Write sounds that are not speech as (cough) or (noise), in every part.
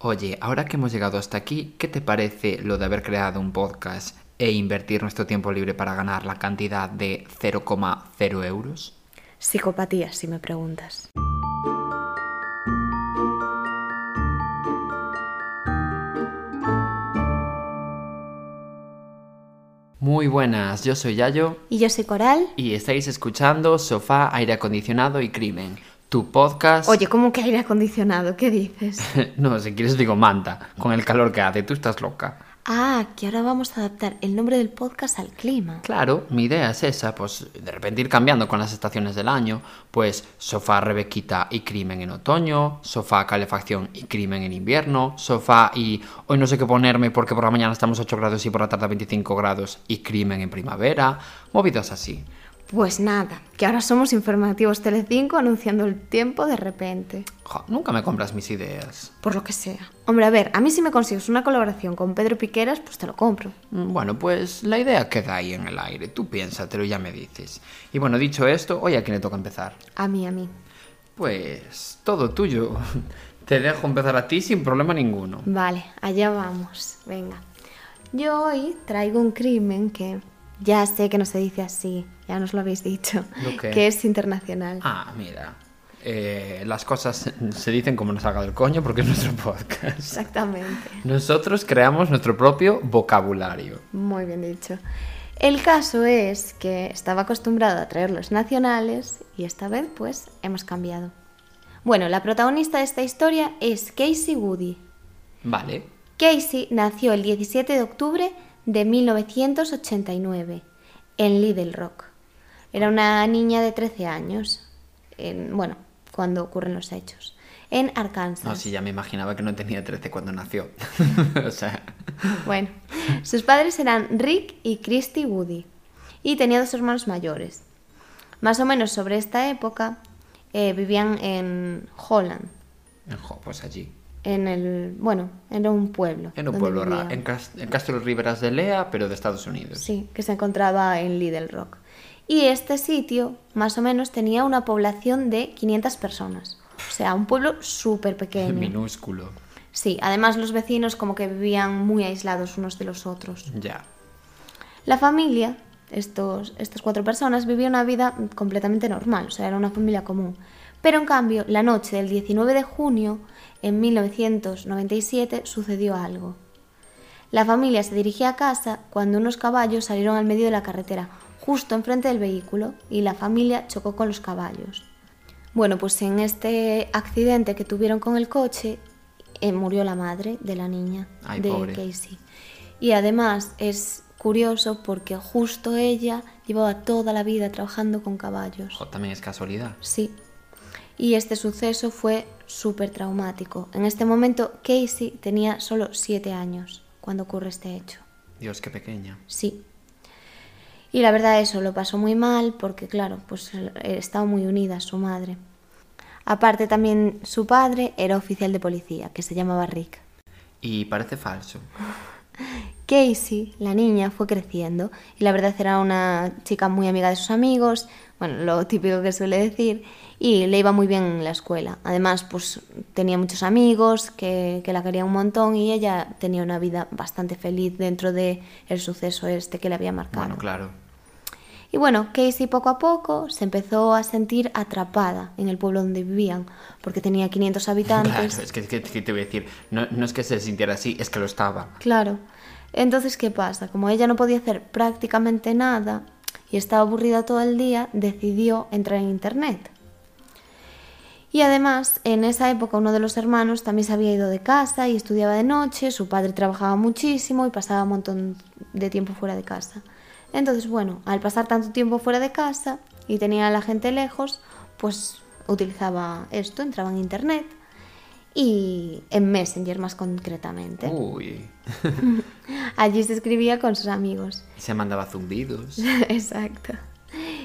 Oye, ahora que hemos llegado hasta aquí, ¿qué te parece lo de haber creado un podcast e invertir nuestro tiempo libre para ganar la cantidad de 0,0 euros? Psicopatía, si me preguntas. Muy buenas, yo soy Yayo Y yo soy Coral. y estáis escuchando Sofá, Aire Acondicionado y Crimen, tu podcast... Oye, ¿cómo que aire acondicionado? ¿Qué dices? (laughs) no, si quieres digo manta, con el calor que hace, tú estás loca. Ah, que ahora vamos a adaptar el nombre del podcast al clima. Claro, mi idea es esa, pues de repente ir cambiando con las estaciones del año, pues sofá, rebequita y crimen en otoño, sofá, calefacción y crimen en invierno, sofá y hoy no sé qué ponerme porque por la mañana estamos a 8 grados y por la tarde a 25 grados y crimen en primavera, movidas así. Pues nada, que ahora somos informativos Telecinco anunciando el tiempo de repente. Jo, nunca me compras mis ideas. Por lo que sea. Hombre, a ver, a mí si me consigues una colaboración con Pedro Piqueras, pues te lo compro. Mm, Bueno, pues la idea queda ahí en el aire, tú piénsatelo y ya me dices. Y bueno, dicho esto, hoy a quién le toca empezar. A mí, a mí. Pues todo tuyo. (laughs) Te dejo empezar a ti sin problema ninguno. Vale, allá vamos. Venga. Yo hoy traigo un crimen que ya sé que no se dice así, ya nos lo habéis dicho, ¿Lo qué? que es internacional. Ah, mira. eh, las cosas se dicen como nos salga del coño porque es nuestro podcast. Exactamente. Nosotros creamos nuestro propio vocabulario. Muy bien dicho. El caso es que estaba acostumbrado a traer los nacionales y esta vez pues hemos cambiado. Bueno, la protagonista de esta historia es Casey Woody. Vale. Casey nació el 17 de octubre de 1989 en Little Rock. Era una niña de 13 años, en- bueno, cuando ocurren los hechos, en Arkansas. No, sí, ya me imaginaba que no tenía 13 cuando nació. (laughs) o sea, Bueno, sus padres eran Rick y Christy Woody y tenía dos hermanos mayores. Más o menos sobre esta época eh, vivían en Holland, pues allí. En el, bueno, era un pueblo. En un pueblo en, Cas- en Castro Riberas de Lea, pero de Estados Unidos. Sí, que se encontraba en Little Rock. Y este sitio, más o menos, tenía una población de 500 personas. O sea, un pueblo súper pequeño. (laughs) Minúsculo. Sí, además los vecinos como que vivían muy aislados unos de los otros. Ya. La familia, estos, estas cuatro personas, vivía una vida completamente normal, o sea, era una familia común. Pero en cambio, la noche del 19 de junio, en 1997, sucedió algo. La familia se dirigía a casa cuando unos caballos salieron al medio de la carretera, justo enfrente del vehículo, y la familia chocó con los caballos. Bueno, pues en este accidente que tuvieron con el coche, eh, murió la madre de la niña, Ay, de pobre. Casey. Y además es curioso porque justo ella llevaba toda la vida trabajando con caballos. Jo, también es casualidad. Sí. Y este suceso fue súper traumático. En este momento Casey tenía solo siete años cuando ocurre este hecho. Dios, qué pequeña. Sí. Y la verdad eso lo pasó muy mal porque claro, pues eh, estaba muy unida a su madre. Aparte también su padre era oficial de policía, que se llamaba Rick. Y parece falso. (laughs) Casey, la niña, fue creciendo y la verdad era una chica muy amiga de sus amigos, bueno, lo típico que suele decir, y le iba muy bien en la escuela. Además, pues tenía muchos amigos que, que la querían un montón y ella tenía una vida bastante feliz dentro de el suceso este que le había marcado. Bueno, claro. Y bueno, Casey poco a poco se empezó a sentir atrapada en el pueblo donde vivían, porque tenía 500 habitantes. Claro, es que, que- que te voy a decir, no, no es que se sintiera así, es que lo estaba. Claro. Entonces, ¿qué pasa? Como ella no podía hacer prácticamente nada y estaba aburrida todo el día, decidió entrar en Internet. Y además, en esa época uno de los hermanos también se había ido de casa y estudiaba de noche, su padre trabajaba muchísimo y pasaba un montón de tiempo fuera de casa. Entonces, bueno, al pasar tanto tiempo fuera de casa y tenía a la gente lejos, pues utilizaba esto, entraba en Internet y en Messenger más concretamente. Uy. (laughs) Allí se escribía con sus amigos. Se mandaba zumbidos. (laughs) Exacto.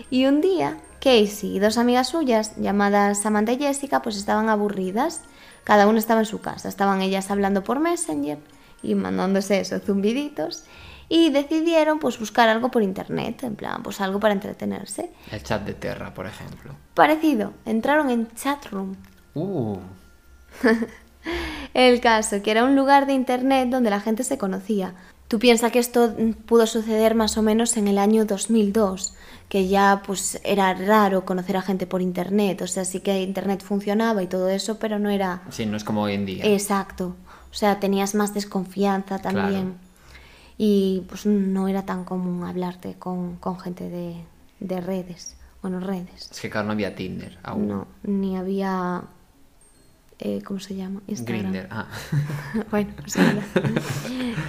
Y un día, Casey y dos amigas suyas, llamadas Samantha y Jessica, pues estaban aburridas. Cada una estaba en su casa. Estaban ellas hablando por Messenger y mandándose esos zumbiditos. Y decidieron pues buscar algo por internet, en plan, pues algo para entretenerse. El chat de Terra, por ejemplo. Parecido, entraron en Chatroom. Uh. (laughs) El caso, que era un lugar de internet donde la gente se conocía. Tú piensas que esto pudo suceder más o menos en el año 2002, que ya pues era raro conocer a gente por internet, o sea, sí que internet funcionaba y todo eso, pero no era... Sí, no es como hoy en día. Exacto, o sea, tenías más desconfianza también. Y pues no era tan común hablarte con, con gente de, de redes, bueno, redes. Es que claro, no había Tinder aún. No, ni había eh, ¿cómo se llama? Instagram. Grindr, ah. (laughs) bueno, pues nada.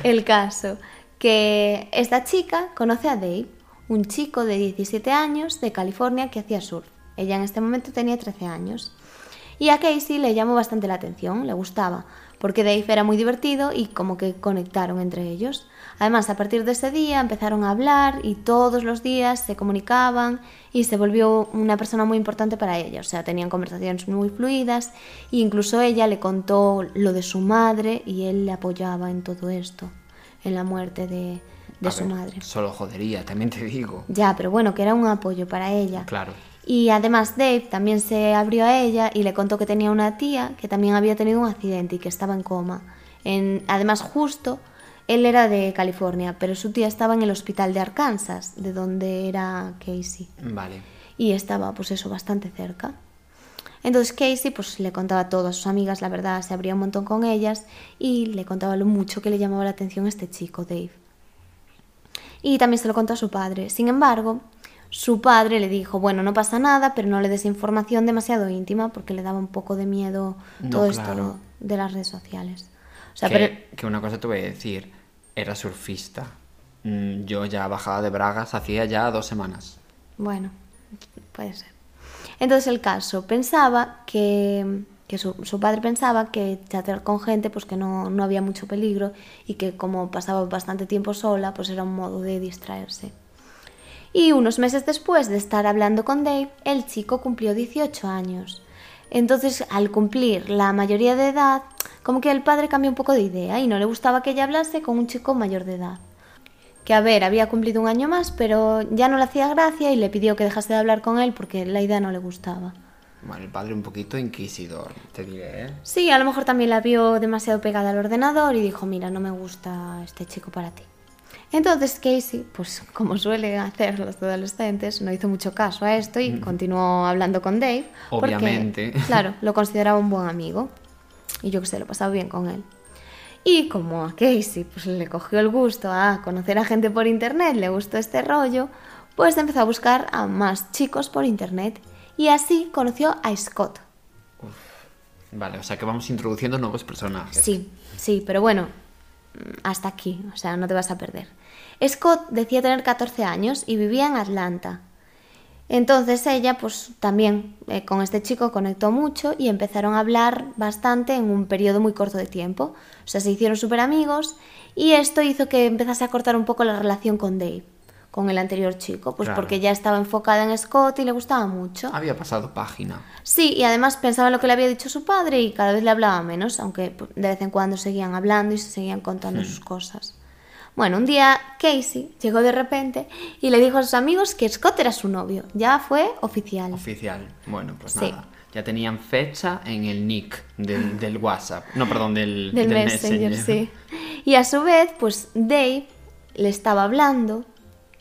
El caso, que esta chica conoce a Dave, un chico de 17 años de California que hacía surf. Ella en este momento tenía 13 años. Y a Casey le llamó bastante la atención, le gustaba, porque Dave era muy divertido y como que conectaron entre ellos. Además, a partir de ese día empezaron a hablar y todos los días se comunicaban y se volvió una persona muy importante para ella. O sea, tenían conversaciones muy fluidas e incluso ella le contó lo de su madre y él le apoyaba en todo esto, en la muerte de, de su ver, madre. Solo jodería, también te digo. Ya, pero bueno, que era un apoyo para ella. Claro. Y además Dave también se abrió a ella y le contó que tenía una tía que también había tenido un accidente y que estaba en coma. En, además, justo, él era de California, pero su tía estaba en el hospital de Arkansas, de donde era Casey. Vale. Y estaba, pues eso, bastante cerca. Entonces Casey pues le contaba todo a sus amigas, la verdad, se abría un montón con ellas y le contaba lo mucho que le llamaba la atención este chico, Dave. Y también se lo contó a su padre. Sin embargo, su padre le dijo, bueno, no pasa nada, pero no le des información demasiado íntima porque le daba un poco de miedo No, todo claro. esto de las redes sociales. O sea, que, pero que una cosa te voy a decir, era surfista. Mm, Yo ya bajaba de Bragas hacía ya dos semanas. bueno, puede ser. Entonces el caso, pensaba que, que su, su padre pensaba que chatear con gente pues que no, no había mucho peligro y que como pasaba bastante tiempo sola pues era un modo de distraerse. Y unos meses después de estar hablando con Dave, el chico cumplió 18 años. Entonces, al cumplir la mayoría de edad, como que el padre cambió un poco de idea y no le gustaba que ella hablase con un chico mayor de edad. Que a ver, había cumplido un año más, pero ya no le hacía gracia y le pidió que dejase de hablar con él porque la idea no le gustaba. Bueno, el padre un poquito inquisidor, te diré, ¿eh? Sí, a lo mejor también la vio demasiado pegada al ordenador y dijo, mira, no me gusta este chico para ti. Entonces Casey, pues como suele hacer los adolescentes, no hizo mucho caso a esto y continuó hablando con Dave. porque, Obviamente. (laughs) claro, lo consideraba un buen amigo. Y yo que sé, lo pasaba bien con él. Y como a Casey pues, le cogió el gusto a conocer a gente por internet, le gustó este rollo, pues empezó a buscar a más chicos por internet. Y así conoció a Scott. Vale, o sea que vamos introduciendo nuevos personajes. Sí, sí, pero bueno, mm, hasta aquí, o sea, no te vas a perder. Scott decía tener 14 años y vivía en Atlanta. Entonces ella, pues también eh, con este chico conectó mucho y empezaron a hablar bastante en un periodo muy corto de tiempo. O sea, se hicieron súper amigos y esto hizo que empezase a cortar un poco la relación con Dave, con el anterior chico, pues Claro. porque ya estaba enfocada en Scott y le gustaba mucho. Había pasado página. Sí, y además pensaba en lo que le había dicho su padre y cada vez le hablaba menos, aunque de vez en cuando seguían hablando y se seguían contando sus cosas. Bueno, un día Casey llegó de repente y le dijo a sus amigos que Scott era su novio. Ya fue oficial. Oficial. Bueno, pues Sí. nada. Ya tenían fecha en el nick del, del WhatsApp. No, perdón, del, del Messenger, sí. Y a su vez, pues Dave le estaba hablando,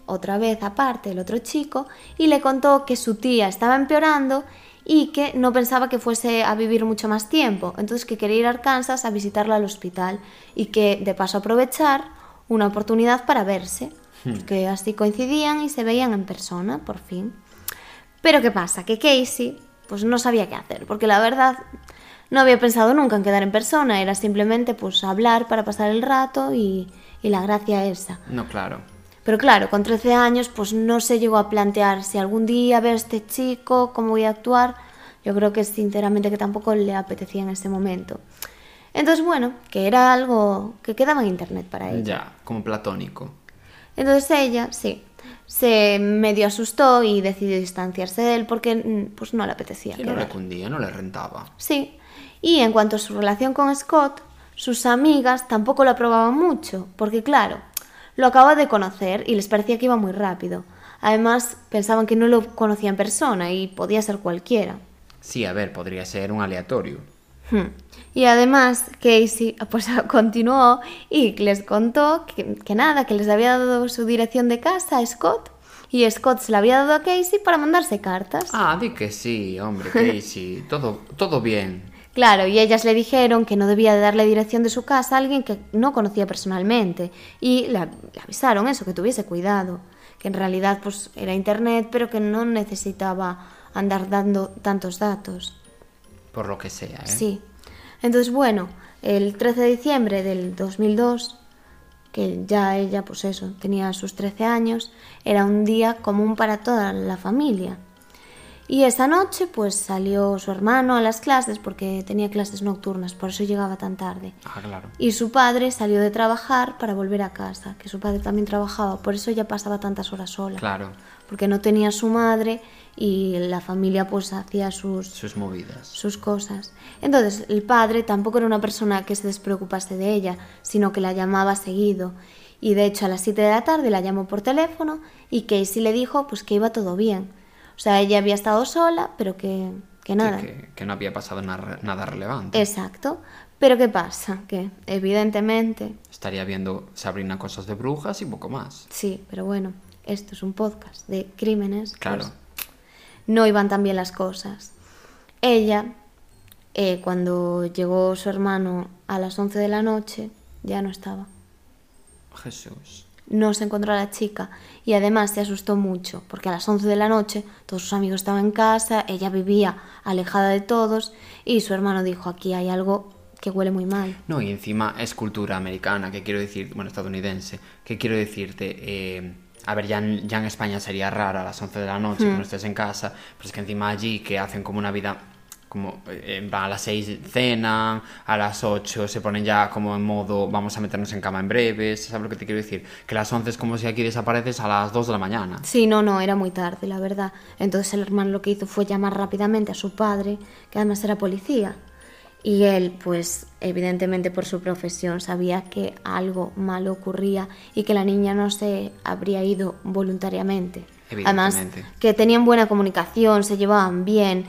otra vez aparte, el otro chico, y le contó que su tía estaba empeorando y que no pensaba que fuese a vivir mucho más tiempo, entonces que quería ir a Arkansas a visitarla al hospital y que de paso aprovechar una oportunidad para verse, que así coincidían y se veían en persona, por fin. Pero ¿qué pasa? Que Casey pues no sabía qué hacer, porque la verdad no había pensado nunca en quedar en persona, era simplemente pues hablar para pasar el rato y, y la gracia esa. No, claro. Pero claro, con 13 años pues no se llegó a plantear si algún día veo a este chico, cómo voy a actuar. Yo creo que sinceramente que tampoco le apetecía en ese momento. Entonces bueno, que era algo que quedaba en internet para ella. Ya, como platónico. Entonces ella, sí, se medio asustó y decidió distanciarse de él porque mm, pues no le apetecía. Que no le cundía, no le rentaba. Sí, y en cuanto a su relación con Scott, sus amigas tampoco lo aprobaban mucho, porque claro, lo acaba de conocer y les parecía que iba muy rápido. Además, pensaban que no lo conocía en persona y podía ser cualquiera. Sí, a ver, podría ser un aleatorio. Hmm. Y además Casey (laughs) pues continuó y les contó que, que nada, que les había dado su dirección de casa a Scott y Scott se la había dado a Casey para mandarse cartas. Ah, di que sí, hombre, (laughs) Casey. todo, todo bien. Claro, y ellas le dijeron que no debía de darle dirección de su casa a alguien que no conocía personalmente. Y le, avisaron eso, que tuviese cuidado. Que en realidad pues era internet, pero que no necesitaba andar dando tantos datos. Por lo que sea, ¿eh? Sí. Entonces, bueno, el 13 de diciembre del 2002, que ya ella, pues eso, tenía sus 13 años, era un día común para toda la familia. Y esa noche, pues salió su hermano a las clases porque tenía clases nocturnas, por eso llegaba tan tarde. Ah, claro. Y su padre salió de trabajar para volver a casa, que su padre también trabajaba, por eso ella pasaba tantas horas sola. Claro. Porque no tenía su madre y la familia pues hacía sus, Sus movidas. sus cosas. Entonces, el padre tampoco era una persona que se despreocupase de ella, sino que la llamaba seguido. Y de hecho, a las 7 de la tarde la llamó por teléfono y Casey le dijo pues que iba todo bien. O sea, ella había estado sola, pero que, que nada. Que, que- que no había pasado na- nada relevante. Exacto. Pero ¿qué pasa? Que evidentemente, Estaría viendo Sabrina cosas de brujas y poco más. sí, pero bueno, esto es un podcast de crímenes. Claro. pues, no iban tan bien las cosas. Ella, eh, cuando llegó su hermano a las 11 de la noche, ya no estaba. Jesús. No se encontró a la chica y además se asustó mucho porque a las 11 de la noche todos sus amigos estaban en casa, ella vivía alejada de todos y su hermano dijo aquí hay algo que huele muy mal. No, y encima es cultura americana, que quiero decir, bueno, estadounidense, que quiero decirte, eh, a ver, ya en, ya en España sería raro a las 11 de la noche que no estés en casa, pero es que encima allí que hacen como una vida, como eh, a las 6 cenan, a las 8 se ponen ya como en modo vamos a meternos en cama en breves, ¿sabes lo que te quiero decir? Que las 11 es como si aquí desapareces a las 2 de la mañana. Sí, no, no, era muy tarde, la verdad. Entonces el hermano lo que hizo fue llamar rápidamente a su padre, que además era policía. Y él, pues evidentemente por su profesión, sabía que algo malo ocurría y que la niña no se habría ido voluntariamente. Además, que tenían buena comunicación, se llevaban bien,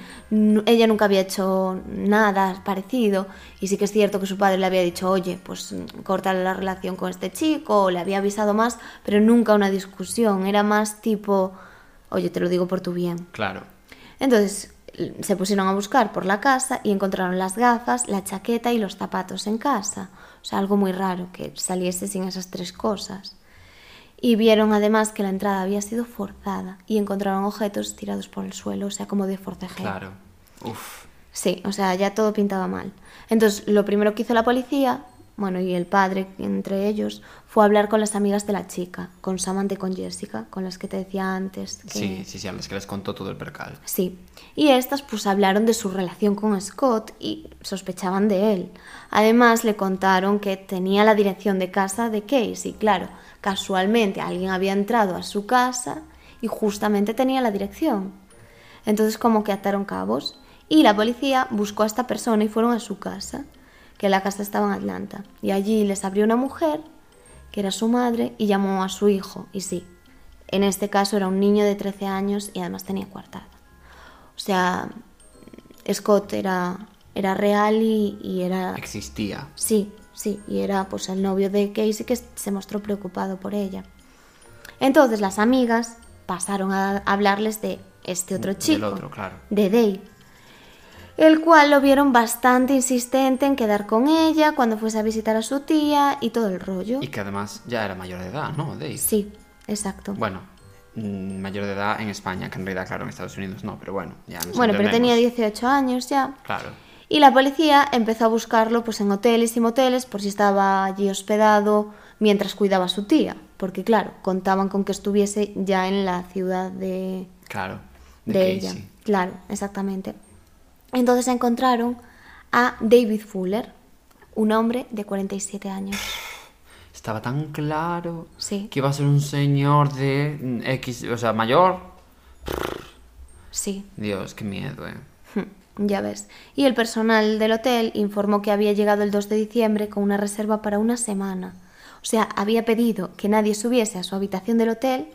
ella nunca había hecho nada parecido y sí que es cierto que su padre le había dicho, oye, pues cortar la relación con este chico, o le había avisado más, pero nunca una discusión, era más tipo, oye, te lo digo por tu bien. Claro. Entonces se pusieron a buscar por la casa y encontraron las gafas, la chaqueta y los zapatos en casa. O sea, algo muy raro que saliese sin esas tres cosas. Y vieron además que la entrada había sido forzada y encontraron objetos tirados por el suelo, o sea, como de forcejeo. Claro. Uf. Sí, o sea, ya todo pintaba mal. Entonces, lo primero que hizo la policía, bueno, y el padre entre ellos, fue hablar con las amigas de la chica, con Samantha y con Jessica, con las que te decía antes. Que... Sí, sí, sí, a las que les contó todo el percal. Sí, y estas pues hablaron de su relación con Scott y sospechaban de él. Además le contaron que tenía la dirección de casa de Casey, claro, casualmente alguien había entrado a su casa y justamente tenía la dirección. Entonces como que ataron cabos y la policía buscó a esta persona y fueron a su casa, que la casa estaba en Atlanta, y allí les abrió una mujer que era su madre y llamó a su hijo, y sí, en este caso era un niño de 13 años y además tenía coartada. O sea, Scott era, era real y, y era... Existía. Sí, sí, y era pues el novio de Casey que se mostró preocupado por ella. Entonces las amigas pasaron a hablarles de este otro chico, otro, claro. de Dave, el cual lo vieron bastante insistente en quedar con ella cuando fuese a visitar a su tía y todo el rollo. Y que además ya era mayor de edad, ¿no, Dave? Sí, exacto. Bueno, mm, mayor de edad en España, que en realidad, claro, en Estados Unidos no, pero bueno, ya nos bueno, pero tenía entendemos. 18 años ya. Claro. Y la policía empezó a buscarlo pues en hoteles y moteles por si estaba allí hospedado mientras cuidaba a su tía, porque claro, contaban con que estuviese ya en la ciudad de, Claro. de, De, ella. Claro, exactamente. Entonces encontraron a David Fuller, un hombre de 47 años. Estaba tan claro Sí. que iba a ser un señor de X, o sea, mayor. Sí, Dios, qué miedo, eh. Ya ves. Y el personal del hotel informó que había llegado el 2 de diciembre con una reserva para una semana. O sea, había pedido que nadie subiese a su habitación del hotel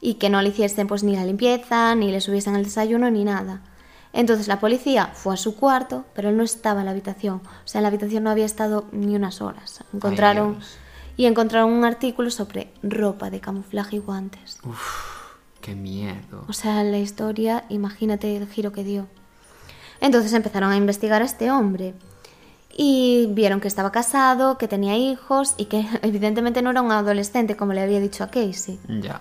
y que no le hiciesen pues ni la limpieza, ni le subiesen el desayuno, ni nada. Entonces la policía fue a su cuarto, pero él no estaba en la habitación. O sea, en la habitación no había estado ni unas horas. Encontraron y encontraron un artículo sobre ropa de camuflaje y guantes. Qué miedo. O sea, la historia, imagínate el giro que dio. Entonces empezaron a investigar a este hombre y vieron que estaba casado, que tenía hijos y que (laughs) evidentemente no era un adolescente como le había dicho a Casey. Ya.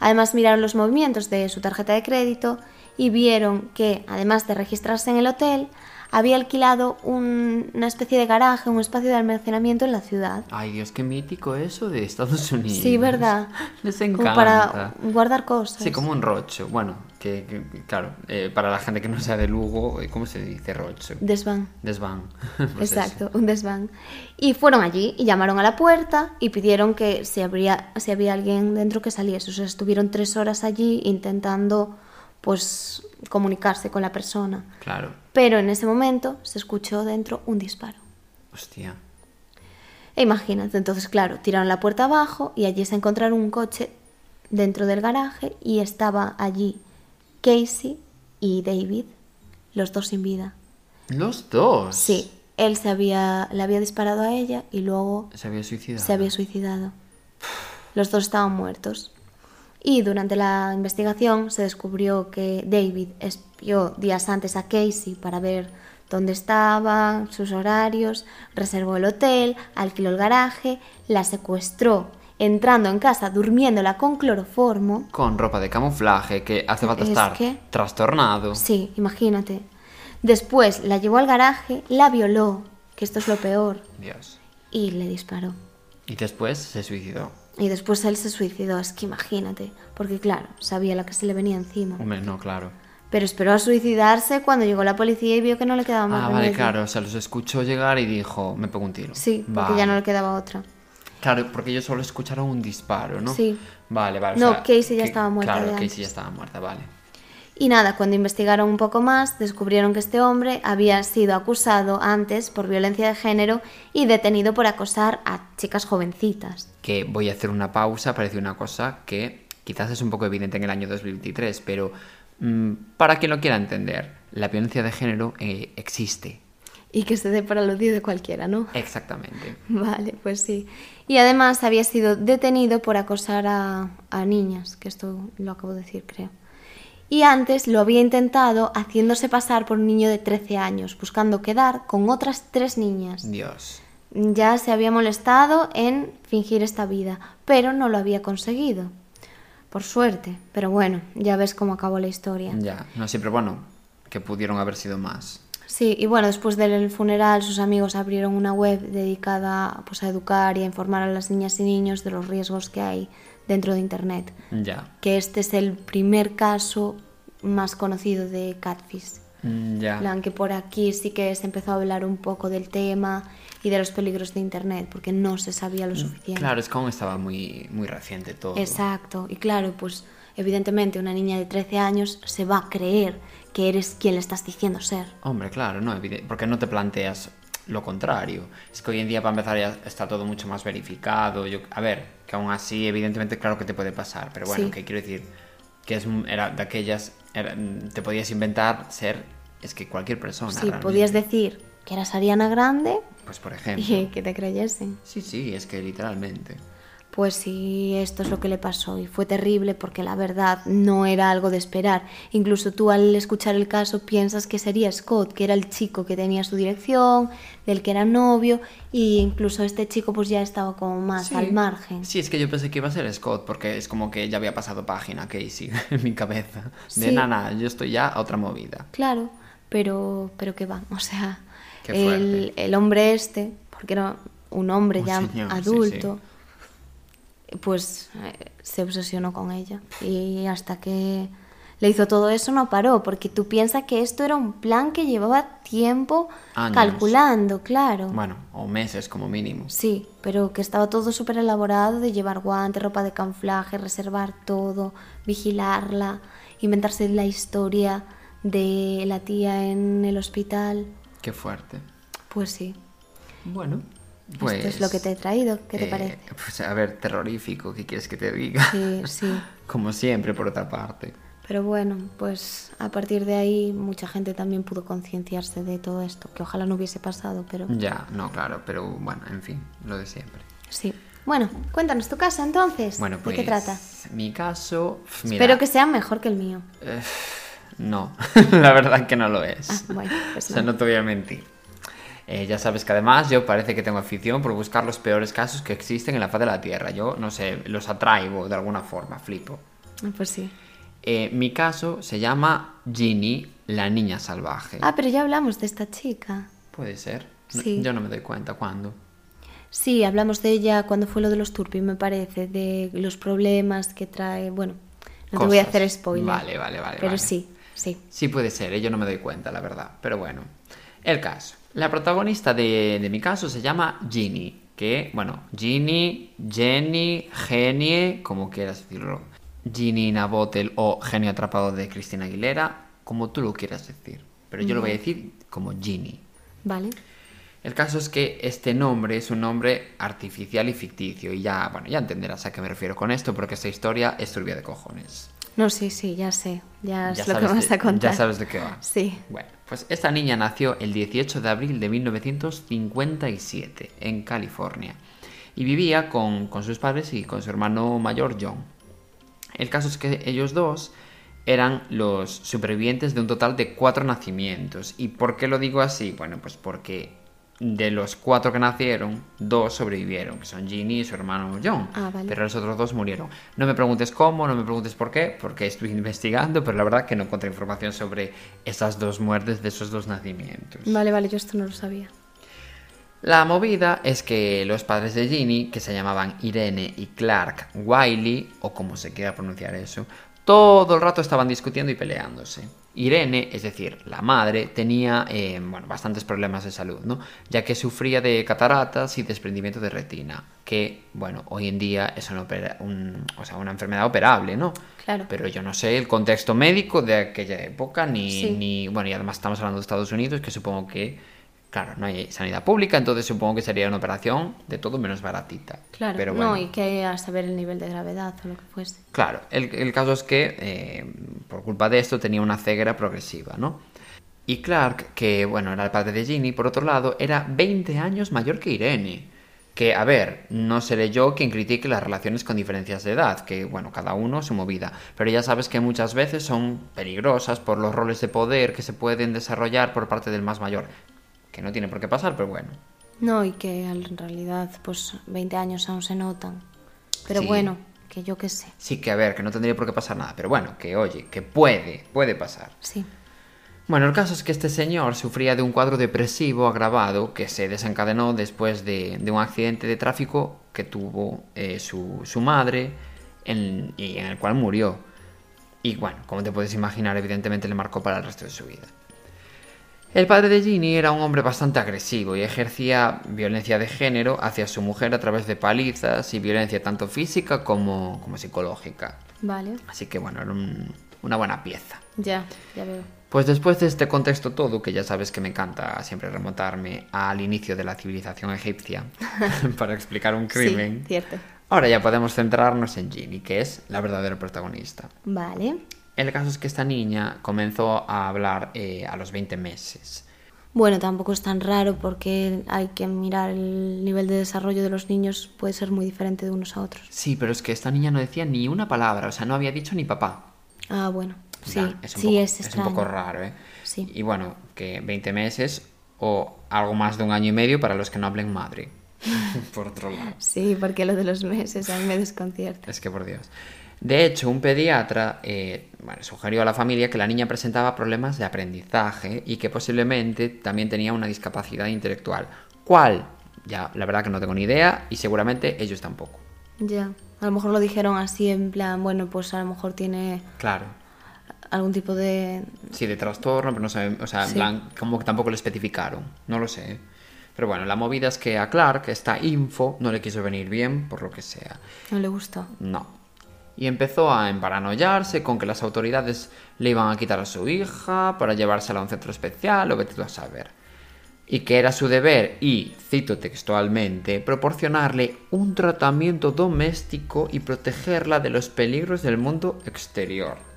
Además miraron los movimientos de su tarjeta de crédito y vieron que, además de registrarse en el hotel, había alquilado un- una especie de garaje, un espacio de almacenamiento en la ciudad. Ay, Dios, qué mítico eso de Estados Unidos. Sí, ¿verdad? (laughs) Les Como encanta. para guardar cosas. Sí, como un rocho. Bueno, que, que- claro, eh, para la gente que no sea de Lugo, eh, ¿cómo se dice rocho? Desván. Desván. (laughs) Pues eso. Exacto, un desván. Y fueron allí y llamaron a la puerta y pidieron que si, habría, si había alguien dentro que saliese. O sea, estuvieron tres horas allí intentando, pues, comunicarse con la persona. Claro. Pero en ese momento se escuchó dentro un disparo. Hostia. E imagínate, entonces, claro, tiraron la puerta abajo y allí se encontraron un coche dentro del garaje y estaba allí Casey y David, los dos sin vida. Los dos. Sí, él se había, le había disparado a ella y luego Se había suicidado. se había suicidado. Los dos estaban muertos. Y durante la investigación se descubrió que David espió días antes a Casey para ver dónde estaba, sus horarios, reservó el hotel, alquiló el garaje, la secuestró, entrando en casa durmiéndola con cloroformo. Con ropa de camuflaje que hace falta Es estar que- trastornado. Sí, imagínate. Después la llevó al garaje, la violó, que esto es lo peor, Dios. y le disparó. Y después se suicidó. Y después él se suicidó, es que imagínate, porque claro, sabía la que se le venía encima. Hombre, no, claro. Pero esperó a suicidarse cuando llegó la policía y vio que no le quedaba más Ah, vale, remedio. claro. O sea, los escuchó llegar y dijo, me pego un tiro. Sí, porque Vale. ya no le quedaba otra. Claro, porque ellos solo escucharon un disparo, ¿no? Sí. Vale, vale. o No, sea, Casey ya que- estaba muerta Claro, Casey ya estaba muerta, vale. Y nada, cuando investigaron un poco más, descubrieron que este hombre había sido acusado antes por violencia de género y detenido por acosar a chicas jovencitas. Que voy a hacer una pausa para decir una cosa que quizás es un poco evidente en el año 2023, pero mm, para quien lo quiera entender, la violencia de género eh, existe. Y que se dé para el odio de cualquiera, ¿no? Exactamente. (laughs) Vale, pues sí. Y además había sido detenido por acosar a, a niñas, que esto lo acabo de decir, creo. Y antes lo había intentado haciéndose pasar por un niño de 13 años, buscando quedar con otras tres niñas. Dios. Ya se había molestado en fingir esta vida, pero no lo había conseguido. Por suerte, pero bueno, ya ves cómo acabó la historia. Ya, no siempre, bueno, que pudieron haber sido más. Sí, y bueno, después del funeral sus amigos abrieron una web dedicada pues, a educar y a informar a las niñas y niños de los riesgos que hay dentro de Internet. Ya. Que este es el primer caso más conocido de catfish. Mm, Ya. Plan, que por aquí sí que se empezó a hablar un poco del tema y de los peligros de Internet, porque no se sabía lo suficiente. Claro, es como estaba muy, muy reciente todo. Exacto, y claro, pues evidentemente una niña de 13 años se va a creer que eres quien le estás diciendo ser. Hombre, claro, no, porque no te planteas lo contrario. Es que hoy en día para empezar ya está todo mucho más verificado. Yo, a ver, que aún así evidentemente claro que te puede pasar, pero bueno, Sí. que quiero decir que es era de aquellas era- te podías inventar ser es que cualquier persona. Sí, realmente. podías decir que eras Ariana Grande Pues por ejemplo. y que te creyesen. Sí, sí, es que literalmente. Pues sí, esto es lo que le pasó y fue terrible porque la verdad no era algo de esperar. Incluso tú al escuchar el caso piensas que sería Scott, que era el chico que tenía su dirección, del que era novio, y incluso este chico pues ya estaba como más Sí. al margen. Sí, es que yo pensé que iba a ser Scott, porque es como que ya había pasado página Casey (laughs) en mi cabeza. De Sí. nana, yo estoy ya a otra movida. Claro, pero, pero que va, o sea, Qué el, el hombre este, porque era un hombre Un ya señor, sí, adulto, pues eh, se obsesionó con ella y hasta que le hizo todo eso no paró, porque tú piensas que esto era un plan que llevaba tiempo Años. calculando, claro. Bueno, o meses como mínimo. Sí, pero que estaba todo súper elaborado de llevar guantes, ropa de camuflaje, reservar todo, vigilarla, inventarse la historia de la tía en el hospital. Qué fuerte. Pues sí, Bueno, pues... esto es lo que te he traído. ¿Qué te eh, parece? Pues a ver, terrorífico, ¿qué quieres que te diga? Sí, sí. (laughs) Como siempre, por otra parte. Pero bueno, pues a partir de ahí mucha gente también pudo concienciarse de todo esto, que ojalá no hubiese pasado, pero Ya, no, claro, pero bueno, en fin, lo de siempre. sí. Bueno, cuéntanos tu caso entonces. Bueno, pues ¿De qué trata? mi caso, mira, Espero que sea mejor que el mío. no, (laughs) la verdad que no lo es. Ah, bueno, pues o sea, no. no te voy a mentir. Eh, ya sabes que además yo parece que tengo afición por buscar los peores casos que existen en la faz de la Tierra. Yo, no sé, los atraigo de alguna forma, flipo. Pues sí. Eh, mi caso se llama Ginny, la niña salvaje. Ah, pero ya hablamos de esta chica. Puede ser. No- Sí. Yo no me doy cuenta cuándo. Sí, hablamos de ella cuando fue lo de los turpis, me parece, de los problemas que trae. Bueno, no te voy a hacer spoiler. Vale, vale, vale, Pero vale. sí, sí. Sí puede ser, ¿eh? yo no me doy cuenta, la verdad. Pero bueno, el caso. La protagonista de, de mi caso se llama Ginny, que, bueno, Ginny, Jenny, Genie, como quieras decirlo. Ginny Nabotel o Genio Atrapado de Cristina Aguilera, como tú lo quieras decir. Pero yo lo voy a decir como Ginny. Vale. El caso es que este nombre es un nombre artificial y ficticio. Y ya, bueno, ya entenderás a qué me refiero con esto, porque esta historia es turbia de cojones. No, sí, sí, ya sé. Ya es Ya lo que vas de- a contar. Ya sabes de qué va. Sí. Bueno, pues esta niña nació el 18 de abril de 1957 en California y vivía con, con sus padres y con su hermano mayor John. El caso es que ellos dos eran los supervivientes de un total de cuatro nacimientos. ¿Y por qué lo digo así? Bueno, pues porque de los cuatro que nacieron, dos sobrevivieron, que son Ginny y su hermano John. Ah, vale. Pero los otros dos murieron. No me preguntes cómo, no me preguntes por qué, porque estoy (laughs) investigando, pero la verdad que no encontré información sobre esas dos muertes de esos dos nacimientos. Vale, vale, yo esto no lo sabía. La movida es que los padres de Ginny, que se llamaban Irene y Clark Wiley, o como se quiera pronunciar eso, todo el rato estaban discutiendo y peleándose. Irene, es decir, la madre, tenía eh, bueno, bastantes problemas de salud, ¿no? ya que sufría de cataratas y desprendimiento de retina, que bueno, hoy en día es una, opera- un- o sea, una enfermedad operable, ¿no? Claro. Pero yo no sé el contexto médico de aquella época, ni, Sí. ni bueno, y además estamos hablando de Estados Unidos, que supongo que Claro, no hay sanidad pública, entonces supongo que sería una operación de todo menos baratita. Claro. Pero bueno, No, y que a saber el nivel de gravedad o lo que fuese. claro, el, el caso es que eh, por culpa de esto tenía una ceguera progresiva, ¿no? Y Clark, que bueno, era el padre de Ginny, por otro lado, era 20 años mayor que Irene. Que, a ver, no seré yo quien critique las relaciones con diferencias de edad, que, bueno, cada uno su movida, pero ya sabes que muchas veces son peligrosas por los roles de poder que se pueden desarrollar por parte del más mayor, que no tiene por qué pasar, pero bueno. No, y que en realidad, pues 20 años aún se notan. Pero Sí. bueno, que yo qué sé. Sí que, a ver, que no tendría por qué pasar nada, pero bueno, que oye, que puede, puede pasar. Sí. Bueno, el caso es que este señor sufría de un cuadro depresivo agravado que se desencadenó después de, de un accidente de tráfico que tuvo eh, su, su madre en- y en el cual murió. Y bueno, como te puedes imaginar, evidentemente le marcó para el resto de su vida. El padre de Ginny era un hombre bastante agresivo y ejercía violencia de género hacia su mujer a través de palizas y violencia tanto física como, como psicológica. Vale. Así que bueno, era un- una buena pieza. Ya, ya veo. Pues después de este contexto todo, que ya sabes que me encanta siempre remontarme al inicio de la civilización egipcia (laughs) (laughs) para explicar un crimen, Sí, cierto. ahora ya podemos centrarnos en Ginny, que es la verdadera protagonista. Vale. El caso es que esta niña comenzó a hablar eh, a los 20 meses. Bueno, tampoco es tan raro porque hay que mirar el nivel de desarrollo de los niños, puede ser muy diferente de unos a otros. Sí, pero es que esta niña no decía ni una palabra, o sea, no había dicho ni papá. Ah, bueno. Sí, Ya, es un sí, poco, es es un poco raro, ¿eh? Sí. Y bueno, que 20 meses o algo más de un año y medio para los que no hablen madre. (laughs) Por otro lado. Sí, porque lo de los meses a mí me desconcierta. Es que por Dios. De hecho, un pediatra eh, bueno, sugirió a la familia que la niña presentaba problemas de aprendizaje y que posiblemente también tenía una discapacidad intelectual. ¿Cuál? Ya, la verdad que no tengo ni idea y seguramente ellos tampoco. Ya. A lo mejor lo dijeron así en plan, bueno, pues a lo mejor tiene Claro. algún tipo de... Sí, de trastorno, pero no sé, o sea, en plan, como que tampoco lo especificaron. No lo sé. Pero bueno, la movida es que a Clark esta info no le quiso venir bien, por lo que sea. No le gustó. No. Y empezó a emparanoiarse con que las autoridades le iban a quitar a su hija para llevársela a un centro especial o vete a saber. Y que era su deber, y cito textualmente, proporcionarle un tratamiento doméstico y protegerla de los peligros del mundo exterior.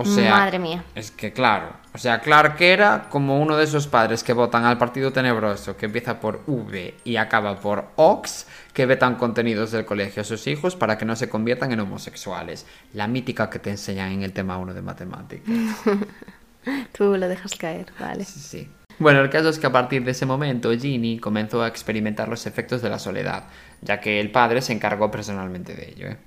O sea, Madre mía. Es que claro, o sea, Clark era como uno de esos padres que votan al partido tenebroso, que empieza por V y acaba por Ox, que vetan contenidos del colegio a sus hijos para que no se conviertan en homosexuales. La mítica que te enseñan en el tema 1 de matemáticas. (laughs) Tú lo dejas caer, vale. Sí, sí. Bueno, el caso es que a partir de ese momento Ginny comenzó a experimentar los efectos de la soledad, ya que el padre se encargó personalmente de ello. ¿eh?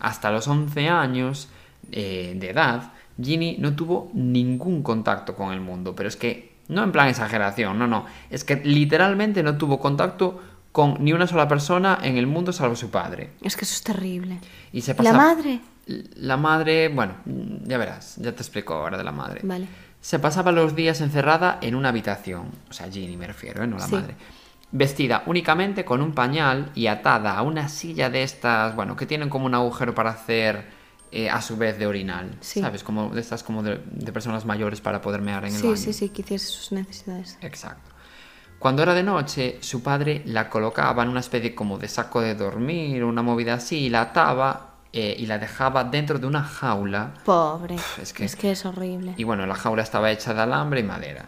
Hasta los 11 años eh, de edad, Ginny no tuvo ningún contacto con el mundo, pero es que no en plan exageración, no, no, es que literalmente no tuvo contacto con ni una sola persona en el mundo salvo su padre. Es que eso es terrible. Y se ¿Y pasa... la madre? La madre, bueno, ya verás, ya te explico ahora de la madre. Vale. Se pasaba los días encerrada en una habitación, o sea, Ginny me refiero, ¿eh? no la Sí. madre. Vestida únicamente con un pañal y atada a una silla de estas, bueno, que tienen como un agujero para hacer eh, a su vez de orinal, Sí. ¿sabes? Como de estas como de, de personas mayores para poder mear en el Sí, baño. sí, sí, que hiciese sus necesidades. Exacto. Cuando era de noche, su padre la colocaba en una especie como de saco de dormir, una movida así, y la ataba eh, y la dejaba dentro de una jaula Pobre. es que- es que es horrible. y bueno, la jaula estaba hecha de alambre y madera.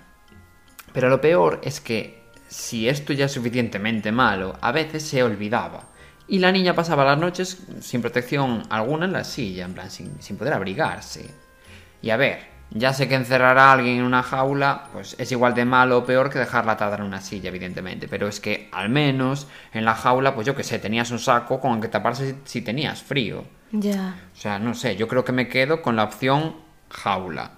Pero lo peor es que si esto ya es suficientemente malo, a veces se olvidaba. Y la niña pasaba las noches sin protección alguna en la silla, en plan, sin, sin poder abrigarse. Y a ver, ya sé que encerrar a alguien en una jaula, pues es igual de malo o peor que dejarla atada en una silla, evidentemente. Pero es que al menos en la jaula, pues yo que sé, tenías un saco con el que taparse si, si tenías frío. Ya. O sea, no sé, yo creo que me quedo con la opción jaula.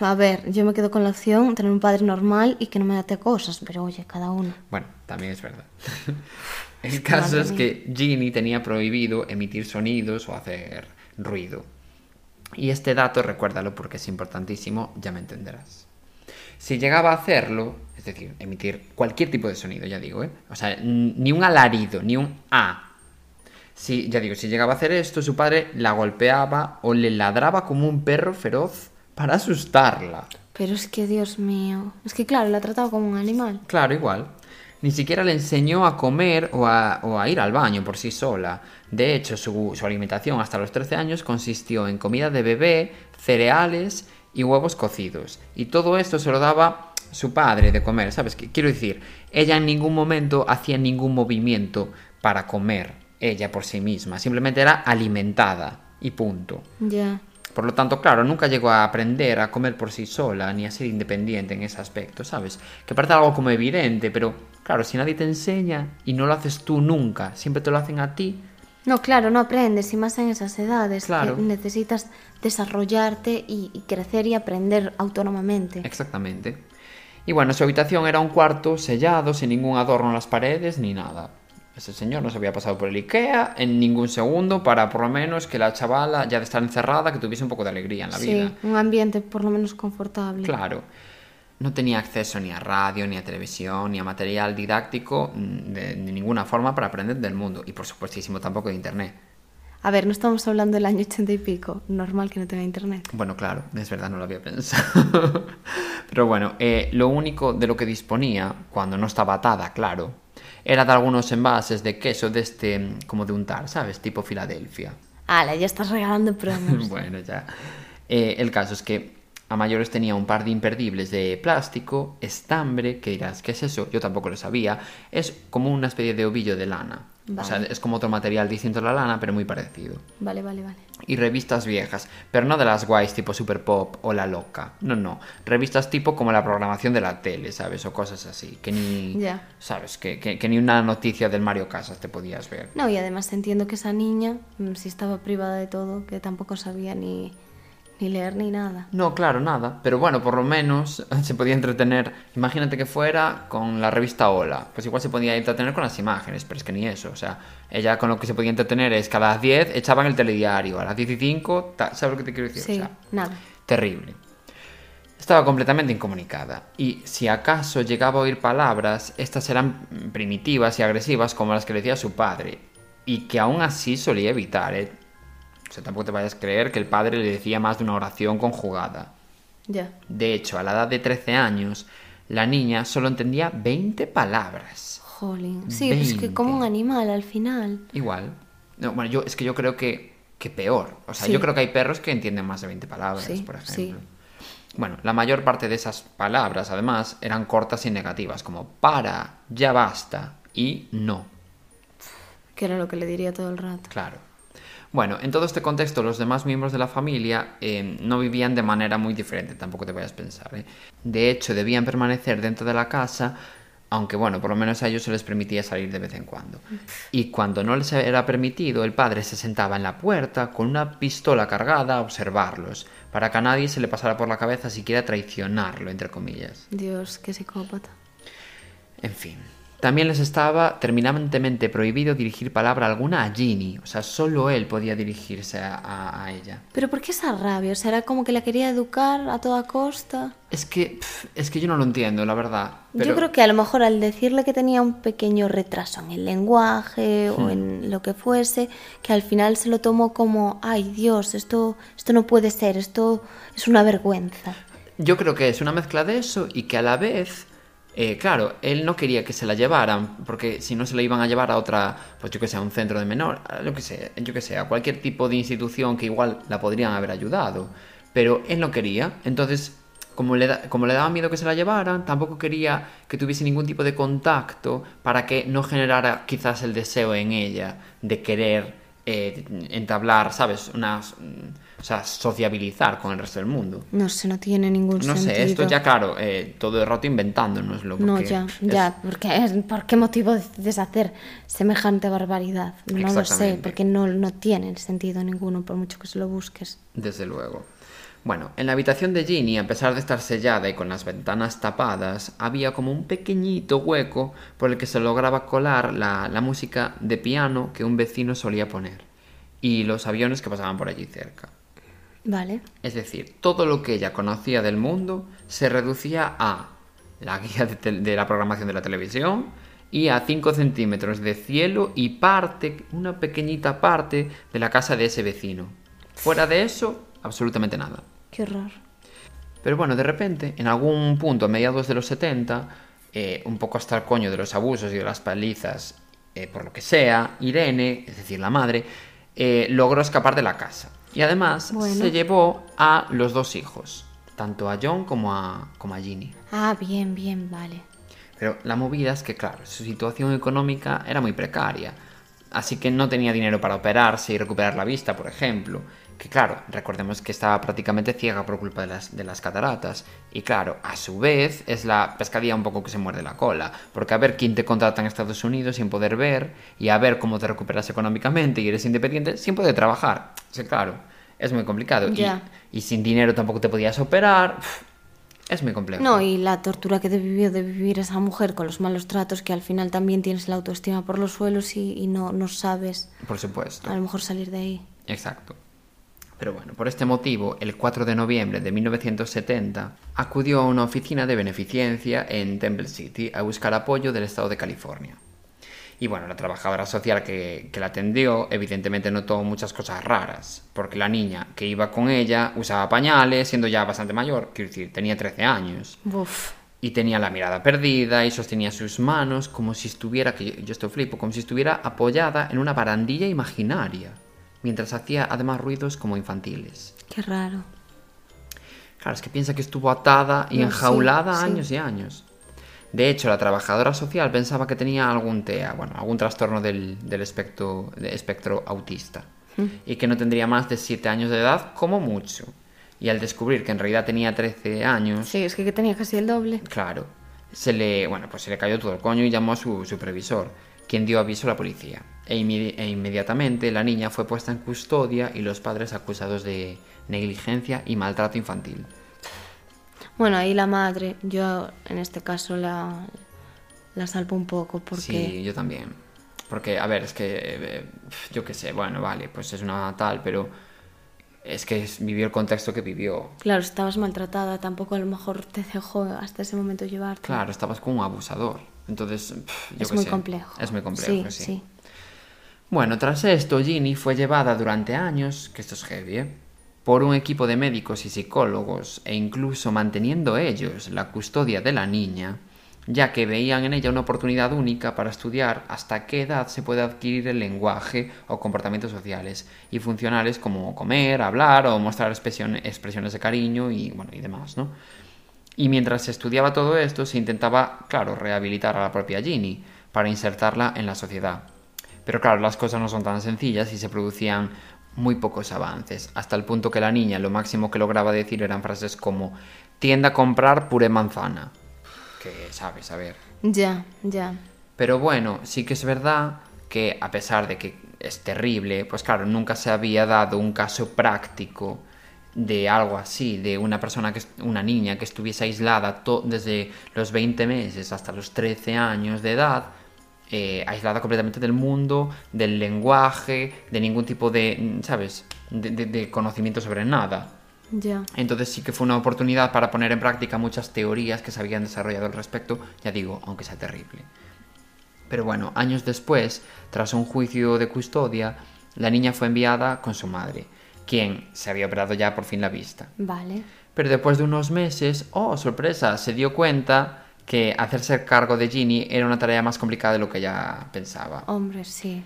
A ver, yo me quedo con la opción tener un padre normal y que no me date cosas, pero oye, cada uno. Bueno, también es verdad. (laughs) El caso Madre es que Ginny tenía prohibido emitir sonidos o hacer ruido. Y este dato, recuérdalo porque es importantísimo, ya me entenderás. Si llegaba a hacerlo, es decir, emitir cualquier tipo de sonido, ya digo, ¿eh? O sea, ni un alarido, ni un A. Si, ya digo, si llegaba a hacer esto, su padre la golpeaba o le ladraba como un perro feroz para asustarla. Pero es que, Dios mío. Es que, claro, la ha tratado como un animal. Claro, igual. Ni siquiera le enseñó a comer o a, ir al baño por sí sola. De hecho, su, alimentación hasta los 13 años consistió en comida de bebé, cereales y huevos cocidos. Y todo esto se lo daba su padre de comer, ¿sabes? quiero decir, ella en ningún momento hacía ningún movimiento para comer, ella por sí misma. Simplemente era alimentada y punto. Ya. Por lo tanto, claro, nunca llegó a aprender a comer por sí sola ni a ser independiente en ese aspecto, ¿sabes? Que parece algo como evidente, pero claro, si nadie te enseña y no lo haces tú nunca, siempre te lo hacen a ti, No, claro, no aprendes, y más en esas edades. Claro. Que necesitas desarrollarte y, y crecer y aprender autónomamente. exactamente. Y bueno, su habitación era un cuarto sellado, sin ningún adorno en las paredes ni nada. Ese señor no se había pasado por el Ikea en ningún segundo para por lo menos que la chavala, ya de estar encerrada, que tuviese un poco de alegría en la vida. Sí, un ambiente por lo menos confortable. Claro. No tenía acceso ni a radio, ni a televisión, ni a material didáctico mm, de, de ninguna forma para aprender del mundo. Y por supuestísimo tampoco de internet. A ver, no estamos hablando del año ochenta y pico. Normal que no tenga internet. Bueno, claro, es verdad, no lo había pensado. (laughs) Pero bueno, eh, lo único de lo que disponía, cuando no estaba atada, claro, era de algunos envases de queso de este, como de untar, ¿sabes? Tipo Filadelfia. Ala, ya estás regalando promos. (laughs) bueno, ya. Eh, el caso es que a mayores tenía un par de imperdibles de plástico, estambre, que dirás, ¿qué es eso? Yo tampoco lo sabía. Es como una especie de ovillo de lana. O sea, es como otro material distinto a la lana, pero muy parecido. vale, vale, vale. Y revistas viejas, pero no de las guays tipo Super Pop o La Loca. No, no. Revistas tipo como la programación de la tele, ¿sabes? O cosas así. Que ni. Ya. ¿Sabes? Que, que- que ni una noticia del Mario Casas te podías ver. No, y además entiendo que esa niña, mm, si estaba privada de todo, que tampoco sabía ni, ni leer ni nada. No, claro, nada. Pero bueno, por lo menos (laughs) se podía entretener. Imagínate que fuera con la revista Hola. Pues igual se podía entretener con las imágenes, pero es que ni eso. O sea, ella con lo que se podía entretener es que a las 10 echaban el telediario, a las 10 y 5, ta- ¿sabes lo que te quiero decir? Sí, O sea, nada. terrible. Estaba completamente incomunicada y si acaso llegaba a oír palabras, estas eran primitivas y agresivas como las que le decía su padre y que aún así solía evitar, ¿eh? O sea, tampoco te vayas a creer que el padre le decía más de una oración conjugada. Ya. De hecho, a la edad de 13 años, la niña solo entendía 20 palabras. Jolín. Sí, pues que como un 20. animal al final. Igual. No, bueno, yo, es que yo creo que que peor. O sea, Sí. yo creo que hay perros que entienden más de 20 palabras, Sí, por sí. ejemplo. Bueno, la mayor parte de esas palabras, además, eran cortas y negativas, como para, ya basta y no. Que era lo que le diría todo el rato. Claro. Bueno, en todo este contexto, los demás miembros de la familia eh, no vivían de manera muy diferente, tampoco te vayas a pensar. ¿eh? De hecho, debían permanecer dentro de la casa, aunque bueno, por lo menos a ellos se les permitía salir de vez en cuando. Y cuando no les era permitido, el padre se sentaba en la puerta con una pistola cargada a observarlos, para que a nadie se le pasara por la cabeza siquiera traicionarlo, entre comillas. Dios, qué psicópata. En fin. También les estaba terminantemente prohibido dirigir palabra alguna a Ginny, o sea, solo él podía dirigirse a, a- a ella. Pero ¿por qué esa rabia? O sea, era como que la quería educar a toda costa. Es que, es que yo no lo entiendo, la verdad. Pero Yo creo que a lo mejor al decirle que tenía un pequeño retraso en el lenguaje Hmm. o en lo que fuese, que al final se lo tomó como, ay Dios, esto, esto no puede ser, esto es una vergüenza. yo creo que es una mezcla de eso y que a la vez, eh, claro, él no quería que se la llevaran, porque si no se la iban a llevar a otra, pues yo que sé, a un centro de menor, lo que sea, yo que sé, a cualquier tipo de institución que igual la podrían haber ayudado. Pero él no quería, entonces, como le, da- como le daba miedo que se la llevaran, tampoco quería que tuviese ningún tipo de contacto para que no generara quizás el deseo en ella de querer eh, entablar, ¿sabes? Unas, mm, o sea, sociabilizar con el resto del mundo. No sé, no tiene ningún No sentido. sé, esto ya claro, eh, todo el rato inventándonoslo. No, ya, es- ya, porque ¿por qué motivo decides hacer semejante barbaridad? No lo sé, porque no, no tiene sentido ninguno, por mucho que se lo busques. Desde luego. Bueno, en la habitación de Ginny, a pesar de estar sellada y con las ventanas tapadas, había como un pequeñito hueco por el que se lograba colar la, la música de piano que un vecino solía poner y los aviones que pasaban por allí cerca. Vale. Es decir, todo lo que ella conocía del mundo se reducía a la guía de, de la programación de la televisión y a 5 centímetros de cielo y parte, una pequeñita parte de la casa de ese vecino. Fuera de eso, absolutamente nada. Qué horror. Pero bueno, de repente, en algún punto a mediados de los 70, eh, un poco hasta el coño de los abusos y de las palizas, eh, por lo que sea, Irene, es decir, la madre, eh, logró escapar de la casa. Y además Bueno. se llevó a los dos hijos, tanto a John como a, como a Ginny. Ah, bien, bien, vale. Pero la movida es que, claro, su situación económica era muy precaria. Así que no tenía dinero para operarse y recuperar la vista, por ejemplo. Que claro, recordemos que estaba prácticamente ciega por culpa de las, de las cataratas. Y claro, a su vez es la pescadilla un poco que se muerde la cola. Porque a ver quién te contrata en Estados Unidos sin poder ver y a ver cómo te recuperas económicamente y eres independiente sin poder trabajar. Sí, claro, es muy complicado. Y- sin dinero tampoco te podías operar. Es muy complejo. No, y la tortura que debió de vivir esa mujer con los malos tratos, que al final también tienes la autoestima por los suelos y, y no, no sabes Por supuesto. a lo mejor salir de ahí. Exacto. Pero bueno, por este motivo, el 4 de noviembre de 1970, acudió a una oficina de beneficencia en Temple City a buscar apoyo del estado de California. Y bueno, la trabajadora social que, que la atendió evidentemente notó muchas cosas raras, porque la niña que iba con ella usaba pañales, siendo ya bastante mayor, quiero decir, tenía 13 años, Uf, y tenía la mirada perdida y sostenía sus manos como si estuviera, que yo, yo esto flipo, como si estuviera apoyada en una barandilla imaginaria, mientras hacía además ruidos como infantiles. qué raro. Claro, es que piensa que estuvo atada y No, enjaulada sí, sí. años y años. De hecho, la trabajadora social pensaba que tenía algún TEA, bueno, algún trastorno del, del espectro, espectro autista, y que no tendría más de 7 años de edad como mucho. Y al descubrir que en realidad tenía 13 años, Sí, es que tenía casi el doble. Claro. Se le, bueno, pues se le cayó todo el coño y llamó a su supervisor, quien dio aviso a la policía. E, inmedi- e inmediatamente la niña fue puesta en custodia y los padres acusados de negligencia y maltrato infantil. Bueno, ahí la madre, yo en este caso la, la salvo un poco porque... Sí, yo también. Porque, a ver, es que, eh, yo qué sé, bueno, vale, pues es una tal, pero es que vivió el contexto que vivió. Claro, estabas maltratada, tampoco a lo mejor te dejó hasta ese momento llevarte. Claro, estabas con un abusador. Entonces, yo es qué muy sé, complejo. Es muy complejo, sí. sí. Bueno, tras esto, Ginny fue llevada durante años, que esto es heavy, ¿eh? por un equipo de médicos y psicólogos, e incluso manteniendo ellos la custodia de la niña, ya que veían en ella una oportunidad única para estudiar hasta qué edad se puede adquirir el lenguaje o comportamientos sociales y funcionales como comer, hablar o mostrar expresiones de cariño y, bueno, y demás, ¿no? Y mientras se estudiaba todo esto, se intentaba, claro, rehabilitar a la propia Ginny para insertarla en la sociedad. Pero claro, las cosas no son tan sencillas y se producían muy pocos avances, hasta el punto que la niña lo máximo que lograba decir eran frases como tienda a comprar puré manzana. Que sabes, a ver. Ya, ya. Pero bueno, sí que es verdad que a pesar de que es terrible, pues claro, nunca se había dado un caso práctico de algo así, de una persona que una niña que estuviese aislada desde los 20 meses hasta los 13 años de edad, eh, aislada completamente del mundo, del lenguaje, de ningún tipo de, ¿sabes?, de, conocimiento sobre nada. Ya. Entonces sí que fue una oportunidad para poner en práctica muchas teorías que se habían desarrollado al respecto, ya digo, aunque sea terrible. Pero bueno, años después, tras un juicio de custodia, la niña fue enviada con su madre quien se había operado ya por fin la vista. Vale. Pero después de unos meses, oh, sorpresa, se dio cuenta que hacerse cargo de Ginny era una tarea más complicada de lo que ella pensaba. Hombre, sí.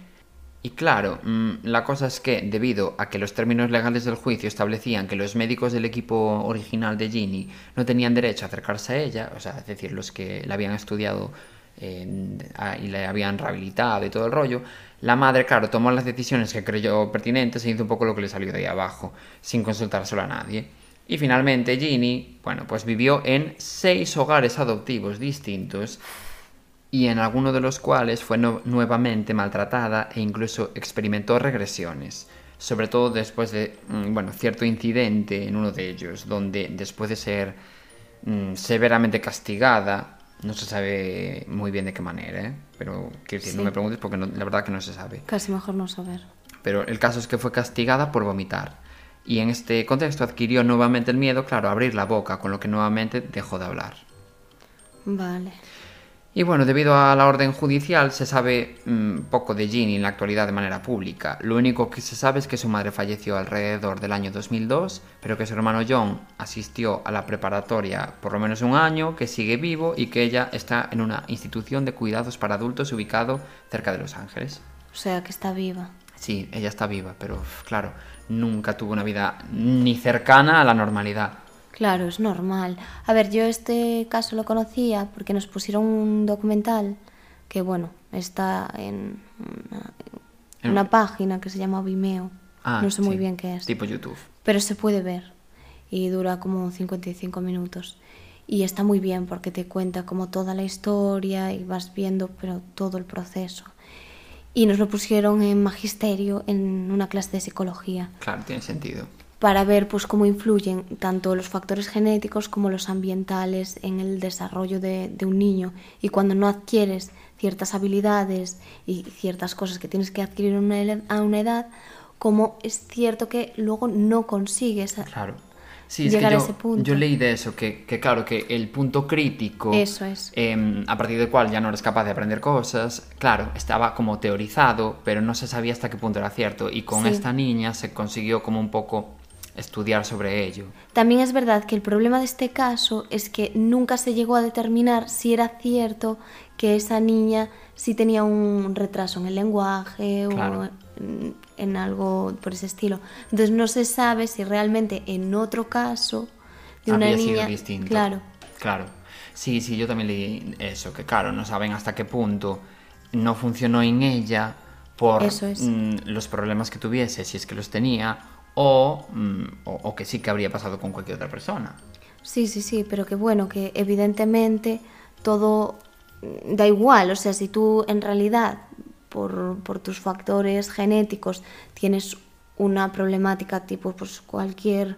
Y claro, mm, la cosa es que, debido a que los términos legales del juicio establecían que los médicos del equipo original de Ginny no tenían derecho a acercarse a ella, o sea, es decir, los que la habían estudiado y le habían rehabilitado y todo el rollo, la madre, claro, tomó las decisiones que creyó pertinentes e hizo un poco lo que le salió de ahí abajo, sin consultárselo a nadie. Y finalmente Ginny, bueno, pues vivió en seis hogares adoptivos distintos y en alguno de los cuales fue nuevamente maltratada e incluso experimentó regresiones, sobre todo después de, mm, bueno, cierto incidente en uno de ellos, donde después de ser mm, severamente castigada, no se sabe muy bien de qué manera, ¿eh? Pero quiero decir, no me preguntes porque la verdad que no se sabe. Casi mejor no saber. Pero el caso es que fue castigada por vomitar. Y en este contexto adquirió nuevamente el miedo, claro, a abrir la boca, con lo que nuevamente dejó de hablar. Vale. Y bueno, debido a la orden judicial se sabe mm, poco de Ginny en la actualidad de manera pública. Lo único que se sabe es que su madre falleció alrededor del año 2002, pero que su hermano John asistió a la preparatoria por lo menos un año, que sigue vivo y que ella está en una institución de cuidados para adultos ubicado cerca de Los Ángeles. O sea, que está viva. Sí, ella está viva, pero claro, nunca tuvo una vida ni cercana a la normalidad. Claro, es normal. A ver, yo este caso lo conocía porque nos pusieron un documental que, bueno, está en una, página que se llama Vimeo. Ah, no sé muy bien qué es. Tipo YouTube. Pero se puede ver y dura como 55 minutos. Y está muy bien porque te cuenta como toda la historia y vas viendo pero todo el proceso. Y nos lo pusieron en magisterio en una clase de psicología. Claro, tiene sentido para ver pues cómo influyen tanto los factores genéticos como los ambientales en el desarrollo de, un niño y cuando no adquieres ciertas habilidades y ciertas cosas que tienes que adquirir a una edad, como es cierto que luego no consigues claro. llegar a ese punto. Yo leí de eso, que, claro, que el punto crítico, eso es. Em, a partir del cual ya no eres capaz de aprender cosas, claro, estaba como teorizado, pero no se sabía hasta qué punto era cierto. Y con esta niña se consiguió como un poco estudiar sobre ello. También es verdad que el problema de este caso es que nunca se llegó a determinar si era cierto que esa niña sí tenía un retraso en el lenguaje o en, algo por ese estilo. Entonces no se sabe si realmente en otro caso de una niña... Sido distinto. Claro. Claro. Sí, sí, yo también leí eso, que claro, no saben hasta qué punto no funcionó en ella por mm, los problemas que tuviese, si es que los tenía, Mm, o, que sí que habría pasado con cualquier otra persona. Sí, sí, sí, pero que bueno, que evidentemente todo mm, da igual, o sea, si tú en realidad por, por tus factores genéticos tienes una problemática tipo pues cualquier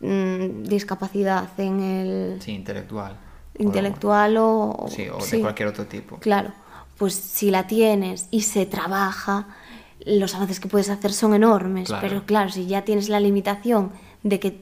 mm, discapacidad en el... Sí, intelectual. Intelectual o... sí, o de cualquier otro tipo. Claro, pues si la tienes y se trabaja, los avances que puedes hacer son enormes, pero claro, si ya tienes la limitación de que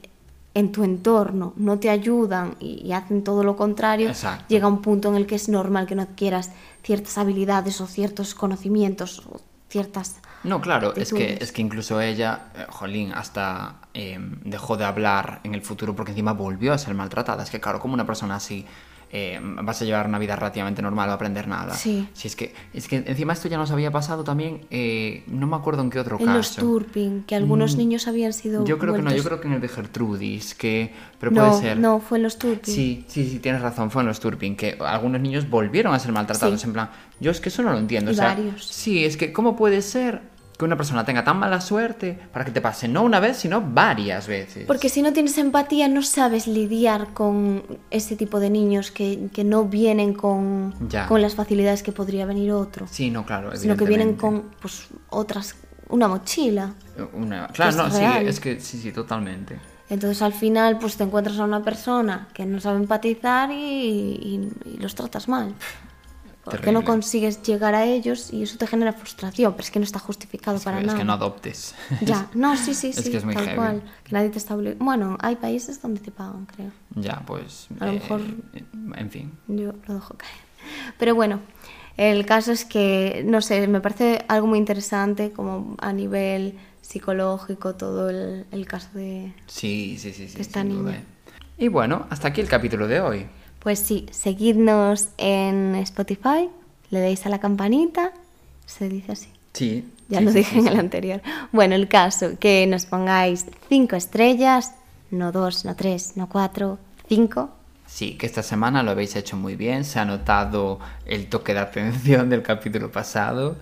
en tu entorno no te ayudan y, hacen todo lo contrario, llega un punto en el que es normal que no adquieras ciertas habilidades o ciertos conocimientos o ciertas... No, claro, es que, es que incluso ella, eh, Jolín, hasta em, dejó de hablar en el futuro porque encima volvió a ser maltratada. Es que claro, como una persona así eh, vas a llevar una vida relativamente normal o aprender nada. Sí. Si es que, es que encima esto ya nos había pasado también, eh, no me acuerdo en qué otro En caso. los Turpin, que algunos niños habían sido. Mm, Yo creo que no, yo creo que en el de Gertrudis, que... Pero no, puede ser. no, fue en los Turpin. Sí, sí, sí, tienes razón, fue en los Turpin, que algunos niños volvieron a ser maltratados, Sí. en plan, yo es que eso no lo entiendo. Y o sea, varios. Sí, es que ¿cómo puede ser que una persona tenga tan mala suerte para que te pase no una vez, sino varias veces? Porque si no tienes empatía, no sabes lidiar con ese tipo de niños que, que no vienen con, Ya. con las facilidades que podría venir otro, Sí, no, claro, sino que vienen con pues, otras, una mochila. Una... Claro, es no, sí, es que sí, sí, totalmente. Entonces al final pues te encuentras a una persona que no sabe empatizar y, y- y los tratas mal. (laughs) Porque Terrible. no consigues llegar a ellos y eso te genera frustración, pero es que no está justificado Es, para que, es nada. que no adoptes. Ya, (laughs) no, sí, sí, Es sí, que es muy tal heavy. cual. Que nadie te está obligando. Bueno, hay países donde te pagan, creo. ya, pues... A lo eh, mejor- En fin. Yo lo dejo caer. Pero bueno, el caso es que, no sé, me parece algo muy interesante como a nivel psicológico todo el, el caso de... Sí, sí, sí, sí. Esta niña. eh. Y bueno, hasta aquí el capítulo de hoy. Pues sí, seguidnos en Spotify, le dais a la campanita, se dice así. Sí. Ya sí, lo sí, dije sí, en el anterior. Bueno, el caso, que nos pongáis cinco estrellas, no dos, no tres, no cuatro, cinco. Sí, que esta semana lo habéis hecho muy bien, se ha notado el toque de atención del capítulo pasado.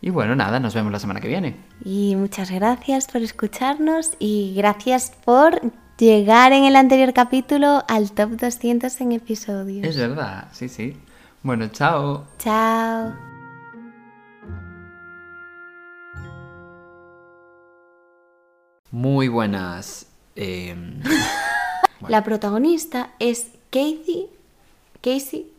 Y bueno, nada, nos vemos la semana que viene. Y muchas gracias por escucharnos y gracias por llegar en el anterior capítulo al top 200 en episodios. Es verdad, sí, sí. Bueno, chao. Chao. Muy buenas. em, (laughs) La protagonista es Casey. Casey.